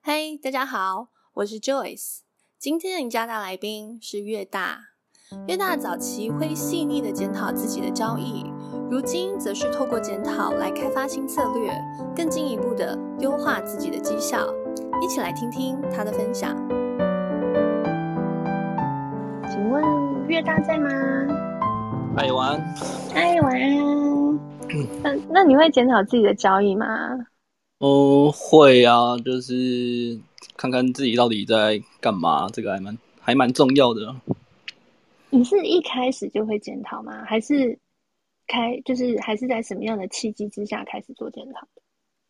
嘿，hey, 大家好，我是 Joyce。今天的赢家大来宾是越大。越大早期会细腻的检讨自己的交易，如今则是透过检讨来开发新策略，更进一步的优化自己的绩效。一起来听听他的分享。请问越大在吗？哎，晚安。哎，晚安。那那你会检讨自己的交易吗？哦，会啊，就是看看自己到底在干嘛，这个还蛮还蛮重要的。你是一开始就会检讨吗？还是开就是还是在什么样的契机之下开始做检讨？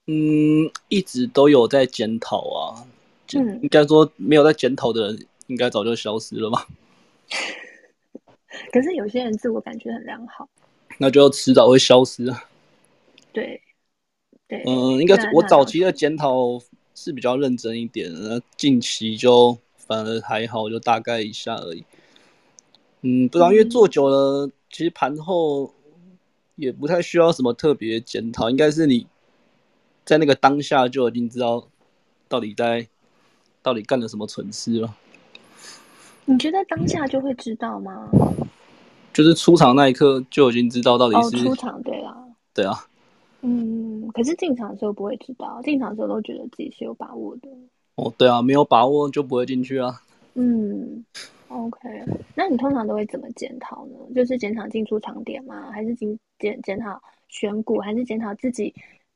嗯，一直都有在检讨啊。嗯，应该说没有在检讨的人，应该早就消失了吧？可是有些人自我感觉很良好，那就迟早会消失啊。对。对嗯，应该我早期的检讨是比较认真一点，那近期就反而还好，就大概一下而已。嗯，不知道，因为做久了，嗯、其实盘后也不太需要什么特别检讨，应该是你在那个当下就已经知道到底在到底干了什么蠢事了。你觉得当下就会知道吗？就是出场那一刻就已经知道到底是、哦、出场对啊，对啊。嗯，可是进场的时候不会知道，进场的时候都觉得自己是有把握的。哦，对啊，没有把握就不会进去啊。嗯，OK，那你通常都会怎么检讨呢？就是检讨进出场点吗？还是检检检讨选股？还是检讨自己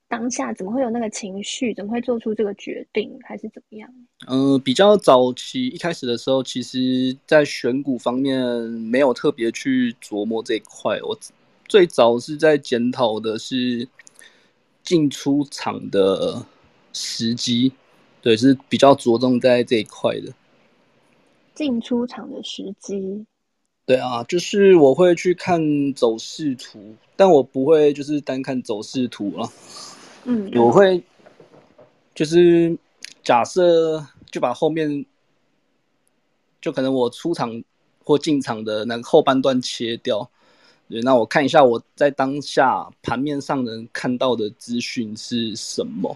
当下怎么会有那个情绪？怎么会做出这个决定？还是怎么样？嗯、呃，比较早期一开始的时候，其实在选股方面没有特别去琢磨这一块。我最早是在检讨的是。进出场的时机，对，是比较着重在这一块的。进出场的时机，对啊，就是我会去看走势图，但我不会就是单看走势图啊。嗯，我会就是假设就把后面就可能我出场或进场的那个后半段切掉。对，那我看一下我在当下盘面上能看到的资讯是什么？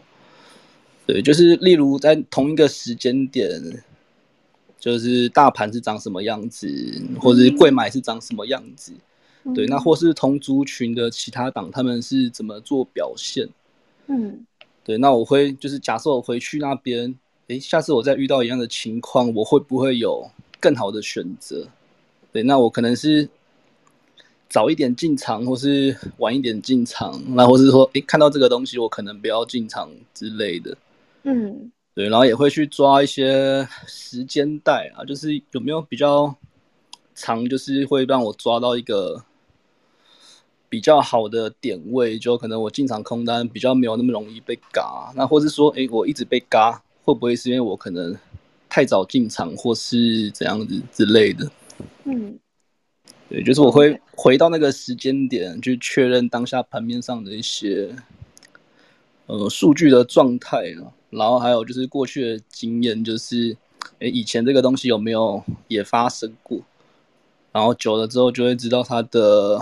对，就是例如在同一个时间点，就是大盘是长什么样子，或者是贵买是长什么样子？嗯、对，那或是同族群的其他党他们是怎么做表现？嗯，对，那我会就是假设我回去那边，诶，下次我再遇到一样的情况，我会不会有更好的选择？对，那我可能是。早一点进场，或是晚一点进场，那或是说，诶，看到这个东西，我可能不要进场之类的。嗯，对，然后也会去抓一些时间带啊，就是有没有比较长，就是会让我抓到一个比较好的点位，就可能我进场空单比较没有那么容易被嘎。那或是说，诶，我一直被嘎，会不会是因为我可能太早进场，或是怎样子之类的？嗯。对，就是我会回到那个时间点去确认当下盘面上的一些呃数据的状态，然后还有就是过去的经验，就是诶以前这个东西有没有也发生过，然后久了之后就会知道它的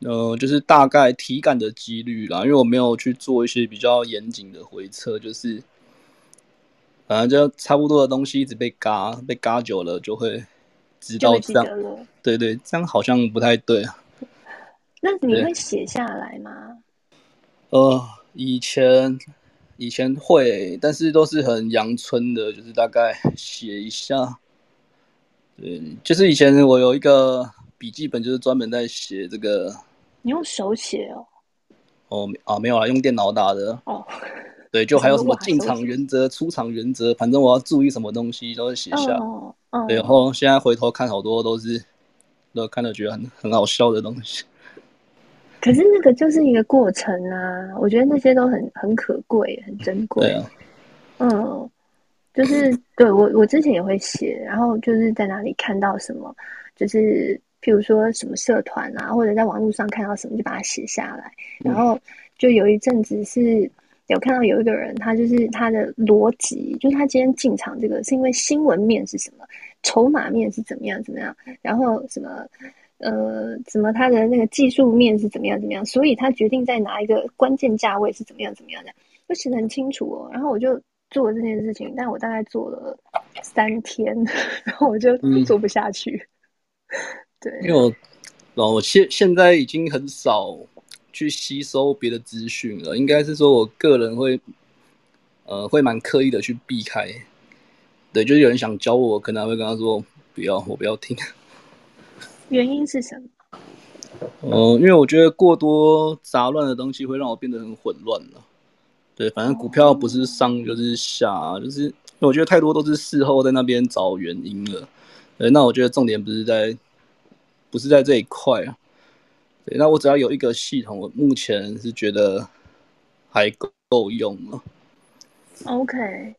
呃就是大概体感的几率啦，因为我没有去做一些比较严谨的回测，就是反正就差不多的东西一直被嘎，被嘎久了就会。知道这样，对对，这样好像不太对啊。那你会写下来吗？呃，以前以前会，但是都是很阳春的，就是大概写一下。对，就是以前我有一个笔记本，就是专门在写这个。你用手写哦？哦啊，没有啊，用电脑打的。哦。对，就还有什么进场原则、出场原则，反正我要注意什么东西都会写下。哦哦、然后现在回头看，好多都是都看了觉得很很好笑的东西。可是那个就是一个过程啊，我觉得那些都很很可贵、很珍贵。对啊。嗯，就是对我我之前也会写，然后就是在哪里看到什么，就是譬如说什么社团啊，或者在网络上看到什么，就把它写下来。然后就有一阵子是。有看到有一个人，他就是他的逻辑，就是他今天进场这个是因为新闻面是什么，筹码面是怎么样怎么样，然后什么呃什么他的那个技术面是怎么样怎么样，所以他决定在哪一个关键价位是怎么样怎么样的，就写的很清楚哦。然后我就做这件事情，但我大概做了三天，然后我就做不下去。嗯、对，因为我，我现现在已经很少去吸收别的资讯了，应该是说我个人会，呃，会蛮刻意的去避开。对，就是有人想教我，可能会跟他说不要，我不要听。原因是什么？嗯、呃，因为我觉得过多杂乱的东西会让我变得很混乱了。对，反正股票不是上就是下，就是我觉得太多都是事后在那边找原因了。对，那我觉得重点不是在，不是在这一块啊。对，那我只要有一个系统，我目前是觉得还够用了。OK。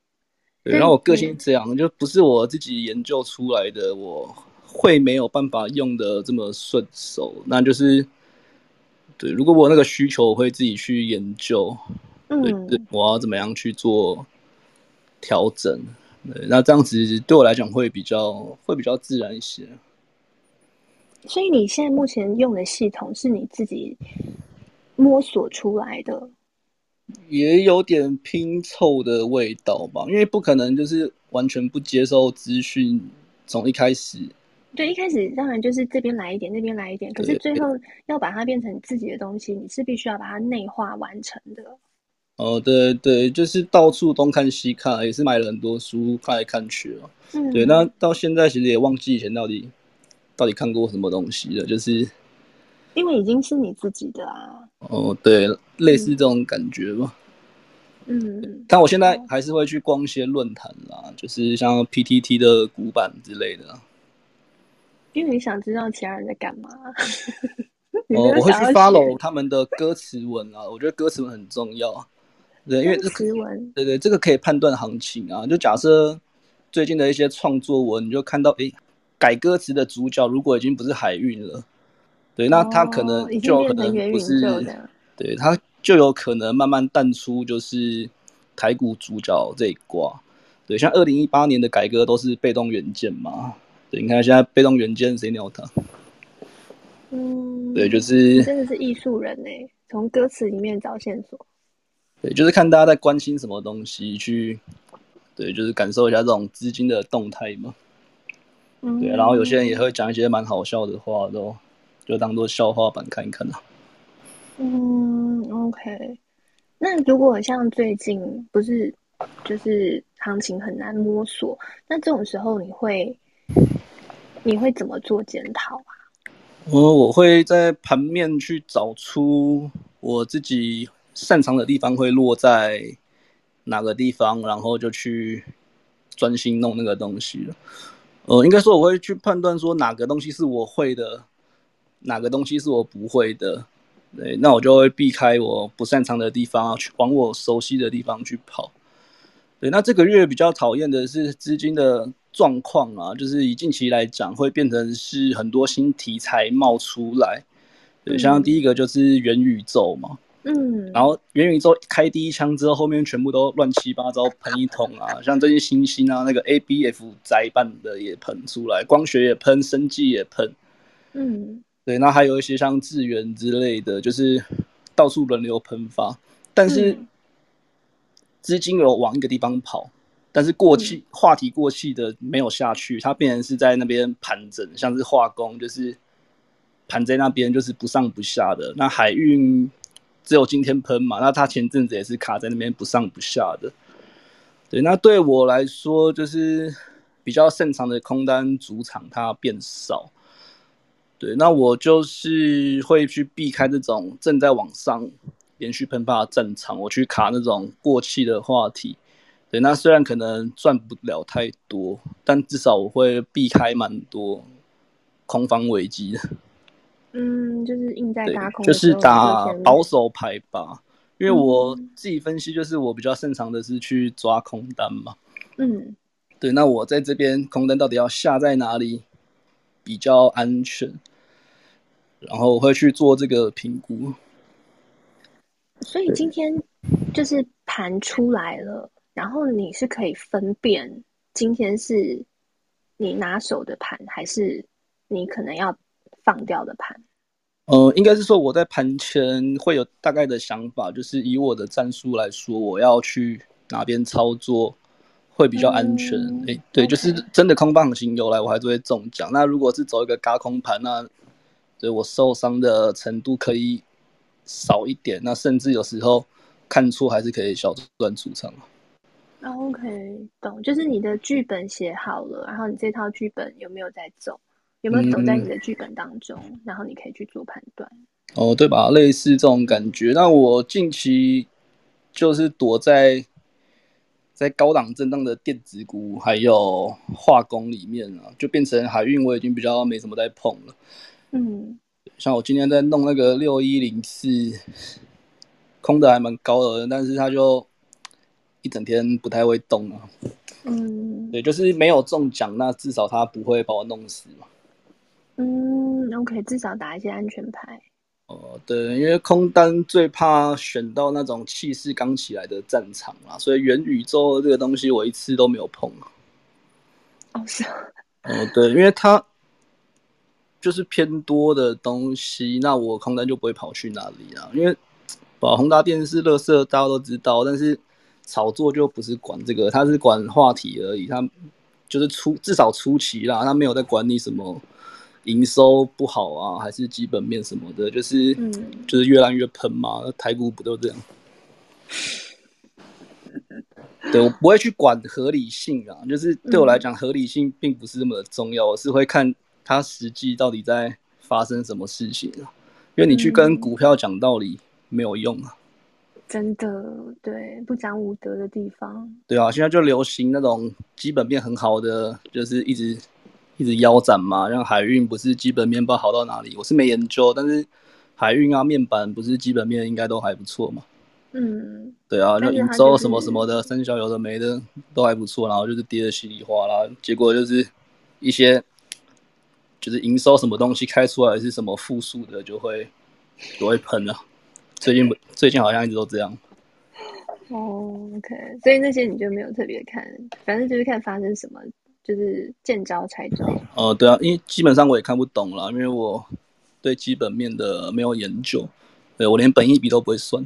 对，然后我个性这样，就不是我自己研究出来的，我会没有办法用的这么顺手。那就是，对，如果我那个需求，我会自己去研究。嗯，对，我要怎么样去做调整？对，那这样子对我来讲会比较会比较自然一些。所以你现在目前用的系统是你自己摸索出来的？也有点拼凑的味道吧，因为不可能就是完全不接受资讯，从一开始。对，一开始当然就是这边来一点，那边来一点，可是最后要把它变成自己的东西，你是必须要把它内化完成的。哦，对对，就是到处东看西看，也是买了很多书看来看去哦。嗯，对，那到现在其实也忘记以前到底到底看过什么东西了，就是因为已经是你自己的啊。哦，对，类似这种感觉吧。嗯，但我现在还是会去逛一些论坛啦，就是像 PTT 的古板之类的。因为你想知道其他人在干嘛。哦，我会去 follow 他们的歌词文啊，我觉得歌词文很重要。对，因为这个，对对，这个可以判断行情啊。就假设最近的一些创作文，你就看到，哎，改歌词的主角如果已经不是海运了，对，那他可能就可能不是，对，他就有可能慢慢淡出，就是台股主角这一挂。对，像二零一八年的改革都是被动元件嘛。对，你看现在被动元件谁鸟他？嗯，对，就是真的是艺术人呢，从歌词里面找线索。对，就是看大家在关心什么东西，去对，就是感受一下这种资金的动态嘛。嗯，对，然后有些人也会讲一些蛮好笑的话，都就当做笑话版看一看啊。嗯，OK。那如果像最近不是就是行情很难摸索，那这种时候你会你会怎么做检讨啊？我我会在盘面去找出我自己。擅长的地方会落在哪个地方，然后就去专心弄那个东西了。呃，应该说我会去判断说哪个东西是我会的，哪个东西是我不会的。对，那我就会避开我不擅长的地方，去往我熟悉的地方去跑。对，那这个月比较讨厌的是资金的状况啊，就是以近期来讲，会变成是很多新题材冒出来。对，像第一个就是元宇宙嘛。嗯，然后元宇宙开第一枪之后，后面全部都乱七八糟喷一通啊，像这些星星啊，那个 ABF 载板的也喷出来，光学也喷，生技也喷，嗯，对，那还有一些像智源之类的，就是到处轮流喷发，但是资金有往一个地方跑，但是过气、嗯、话题过气的没有下去，它变成是在那边盘整，像是化工就是盘在那边就是不上不下的，那海运。只有今天喷嘛，那他前阵子也是卡在那边不上不下的。对，那对我来说就是比较擅长的空单主场它变少。对，那我就是会去避开这种正在往上连续喷发的战场，我去卡那种过气的话题。对，那虽然可能赚不了太多，但至少我会避开蛮多空方危机的。嗯，就是硬在打空，就是打保守牌吧。因为我自己分析，就是我比较擅长的是去抓空单嘛。嗯，对。那我在这边空单到底要下在哪里比较安全？然后我会去做这个评估。所以今天就是盘出来了，然后你是可以分辨今天是你拿手的盘，还是你可能要放掉的盘。呃，应该是说我在盘前会有大概的想法，就是以我的战术来说，我要去哪边操作会比较安全。哎、对.就是真的空棒型有来，我还是会中奖。那如果是走一个嘎空盘，那对我受伤的程度可以少一点。那甚至有时候看错还是可以小赚出场。OK，懂，就是你的剧本写好了，然后你这套剧本有没有在走？有没有走在你的剧本当中？嗯、然后你可以去做判断。哦，对吧？类似这种感觉。那我近期就是躲在在高档震荡的电子股还有化工里面啊，就变成海运，我已经比较没什么在碰了。嗯，像我今天在弄那个六一零四，空的还蛮高的，但是它就一整天不太会动啊。嗯，对，就是没有中奖，那至少它不会把我弄死嘛。嗯，OK，至少打一些安全牌。哦，对，因为空单最怕选到那种气势刚起来的战场啦，所以元宇宙这个东西我一次都没有碰。哦，是啊。哦，对，因为它就是偏多的东西，那我空单就不会跑去那里啊。因为把宏达电视乐色，大家都知道，但是炒作就不是管这个，它是管话题而已，它就是初至少初期啦，它没有在管你什么。营收不好啊，还是基本面什么的，就是、嗯、就是越烂越喷嘛。台股不都这样？对，我不会去管合理性啊，就是对我来讲，合理性并不是那么重要。我是会看它实际到底在发生什么事情啊。因为你去跟股票讲道理没有用啊。真的，对，不讲武德的地方。对啊，现在就流行那种基本面很好的，就是一直。一直腰斩嘛，让海运不是基本面不知道好到哪里，我是没研究，但是海运啊面板不是基本面应该都还不错嘛。嗯，对啊，就营收什么什么的，生肖有的没的都还不错，然后就是跌的稀里哗啦，结果就是一些就是营收什么东西开出来是什么负数的，就会就会喷了。最近最近好像一直都这样。哦，OK，所以那些你就没有特别看，反正就是看发生什么。就是见招拆招。哦、呃，对啊，因为基本上我也看不懂了，因为我对基本面的没有研究，对我连本一笔都不会算。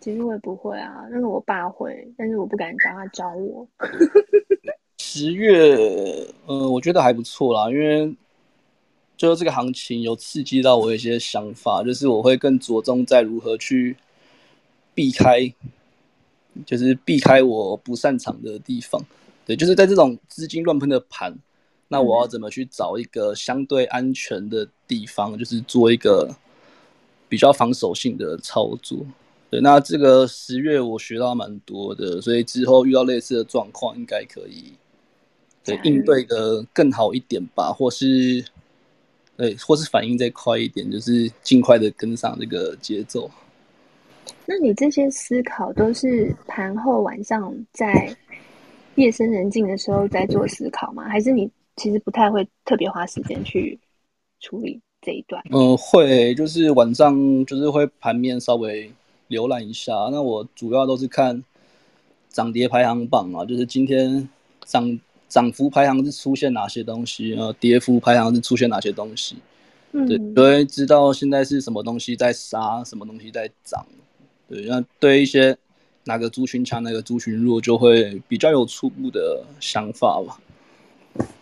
其实我也不会啊，但是我爸会，但是我不敢找他教我。十月，呃，我觉得还不错啦，因为就是这个行情有刺激到我一些想法，就是我会更着重在如何去避开，就是避开我不擅长的地方。对，就是在这种资金乱喷的盘，那我要怎么去找一个相对安全的地方，就是做一个比较防守性的操作。对，那这个十月我学到蛮多的，所以之后遇到类似的状况，应该可以对应对的更好一点吧，或是对，或是反应再快一点，就是尽快的跟上这个节奏。那你这些思考都是盘后晚上在？夜深人静的时候在做思考吗？还是你其实不太会特别花时间去处理这一段？嗯、呃，会，就是晚上就是会盘面稍微浏览一下。那我主要都是看涨跌排行榜啊，就是今天涨涨幅排行是出现哪些东西，然后跌幅排行是出现哪些东西。嗯，对，所以知道现在是什么东西在杀，什么东西在涨。对，那对一些。哪个族群强，哪个族群弱，就会比较有初步的想法吧。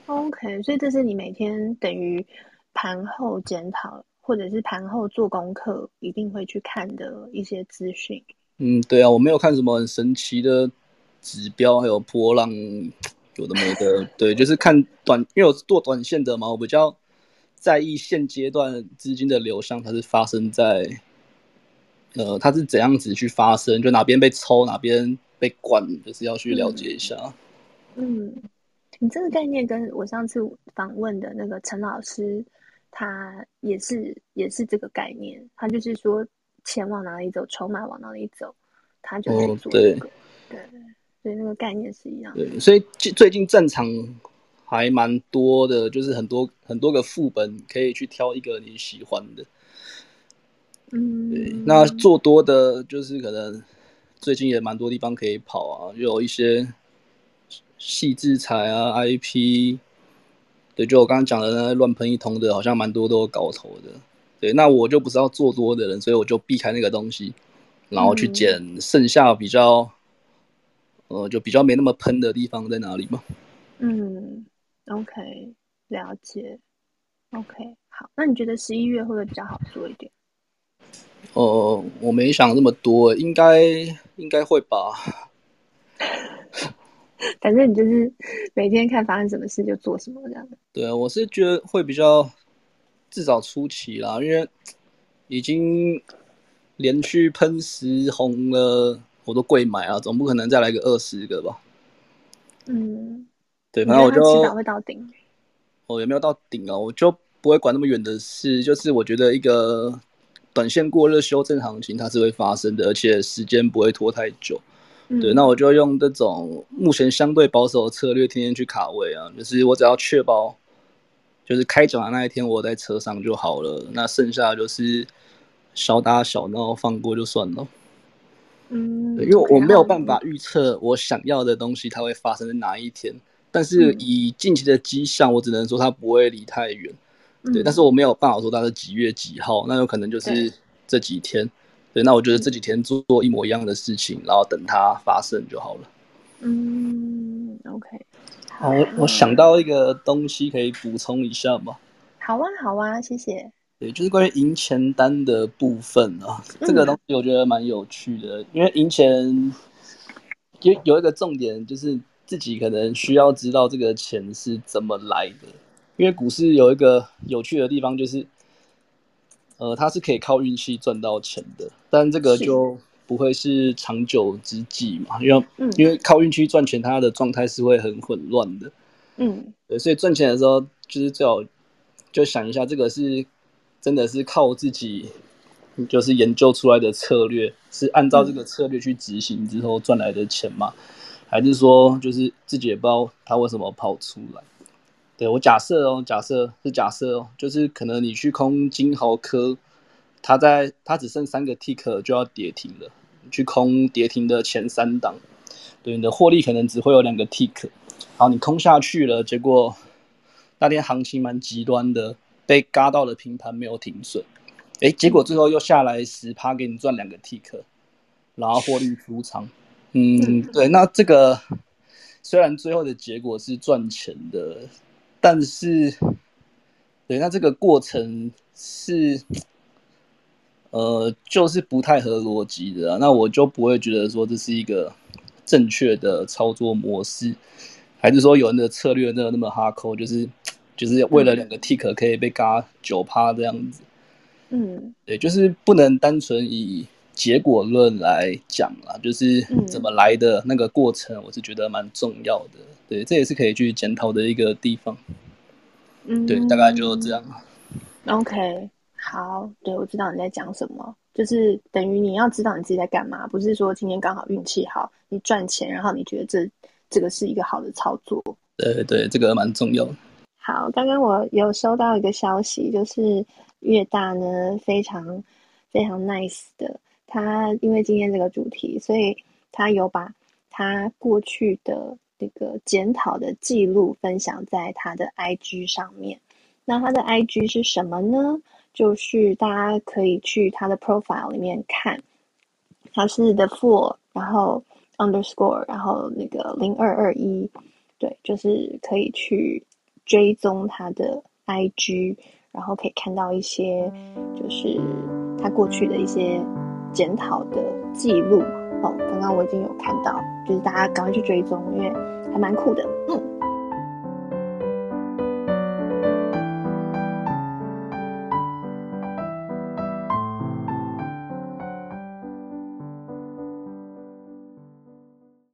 OK，所以这是你每天等于盘后检讨，或者是盘后做功课，一定会去看的一些资讯。嗯，对啊，我没有看什么很神奇的指标，还有波浪，有的没的。对，就是看短，因为我是做短线的嘛，我比较在意现阶段资金的流向，它是发生在。呃，它是怎样子去发生？就哪边被抽，哪边被灌，就是要去了解一下。嗯，你这个概念跟我上次访问的那个陈老师，他也是也是这个概念。他就是说，钱往哪里走，筹码往哪里走，他就在做这个。对，对，所以那个概念是一样的。对，所以最近战场还蛮多的，就是很多很多个副本可以去挑一个你喜欢的。嗯，对，那做多的，就是可能最近也蛮多地方可以跑啊，有一些细制裁啊，IP，对，就我刚刚讲的那乱喷一通的，好像蛮多都有搞头的。对，那我就不是要做多的人，所以我就避开那个东西，然后去捡剩下比较呃，就比较没那么喷的地方在哪里嘛？嗯，OK，了解。OK，好，那你觉得十一月会不会比较好做一点？哦、呃，我没想那么多，应该应该会吧。反正你就是每天看发生什么事就做什么这样的。对啊，我是觉得会比较至少初期啦，因为已经连续喷十红了，我都贵买啊，总不可能再来个二十个吧。嗯，对，反正我就迟早会到顶。哦，有没有到顶啊？我就不会管那么远的事，就是我觉得一个短线过热修正行情它是会发生的，而且时间不会拖太久。嗯、对，那我就用这种目前相对保守的策略，天天去卡位啊，就是我只要确保，就是开奖的那一天我在车上就好了，那剩下就是小打小闹放过就算了。嗯，因为我没有办法预测我想要的东西它会发生在哪一天。但是以近期的迹象，我只能说它不会离太远，嗯，对。但是我没有办法说它是几月几号，那有可能就是这几天，对。对，那我觉得这几天做做一模一样的事情，然后等它发生就好了。嗯，OK。好，我我想到一个东西可以补充一下吗？好啊，好啊，谢谢。对，就是关于赢钱单的部分啊，这个东西我觉得蛮有趣的，嗯，因为赢钱有有一个重点就是。自己可能需要知道这个钱是怎么来的，因为股市有一个有趣的地方，就是，呃，它是可以靠运气赚到钱的，但这个就不会是长久之计嘛，因为、嗯、因为靠运气赚钱，它的状态是会很混乱的，嗯，对，所以赚钱的时候，就是最好就想一下，这个是真的是靠自己，就是研究出来的策略，是按照这个策略去执行之后赚来的钱嘛。还是说，就是自己也不知道它为什么跑出来。对，我假设哦，假设是假设哦，就是可能你去空金豪科，它在它只剩三个 tick 就要跌停了，去空跌停的前三档，对，你的获利可能只会有两个 tick，好，你空下去了，结果那天行情蛮极端的，被嘎到了平盘没有停损，哎，结果最后又下来十趴给你赚两个 tick，然后获利出场。嗯，对，那这个虽然最后的结果是赚钱的，但是，对，那这个过程是，呃，就是不太合逻辑的啊。那我就不会觉得说这是一个正确的操作模式，还是说有人的策略那么那么哈扣，就是就是为了两个 tick 可以被嘎九趴这样子。嗯，对，就是不能单纯以。结果论来讲啦，就是怎么来的那个过程，我是觉得蛮重要的。嗯。对，这也是可以去检讨的一个地方。嗯，对，大概就这样。OK，好，对，我知道你在讲什么，就是等于你要知道你自己在干嘛，不是说今天刚好运气好，你赚钱，然后你觉得这这个是一个好的操作。对对，这个蛮重要的。好，刚刚我有收到一个消息，就是越大呢，非常非常 nice 的。他因为今天这个主题，所以他有把他过去的这个检讨的记录分享在他的 IG 上面。那他的 IG 是什么呢？就是大家可以去他的 profile 里面看，他是 The Fool，然后 underscore，然后那个零二二一，对，就是可以去追踪他的 IG，然后可以看到一些就是他过去的一些。检讨的记录哦，刚刚我已经有看到，就是大家赶快去追踪，因为还蛮酷的。嗯，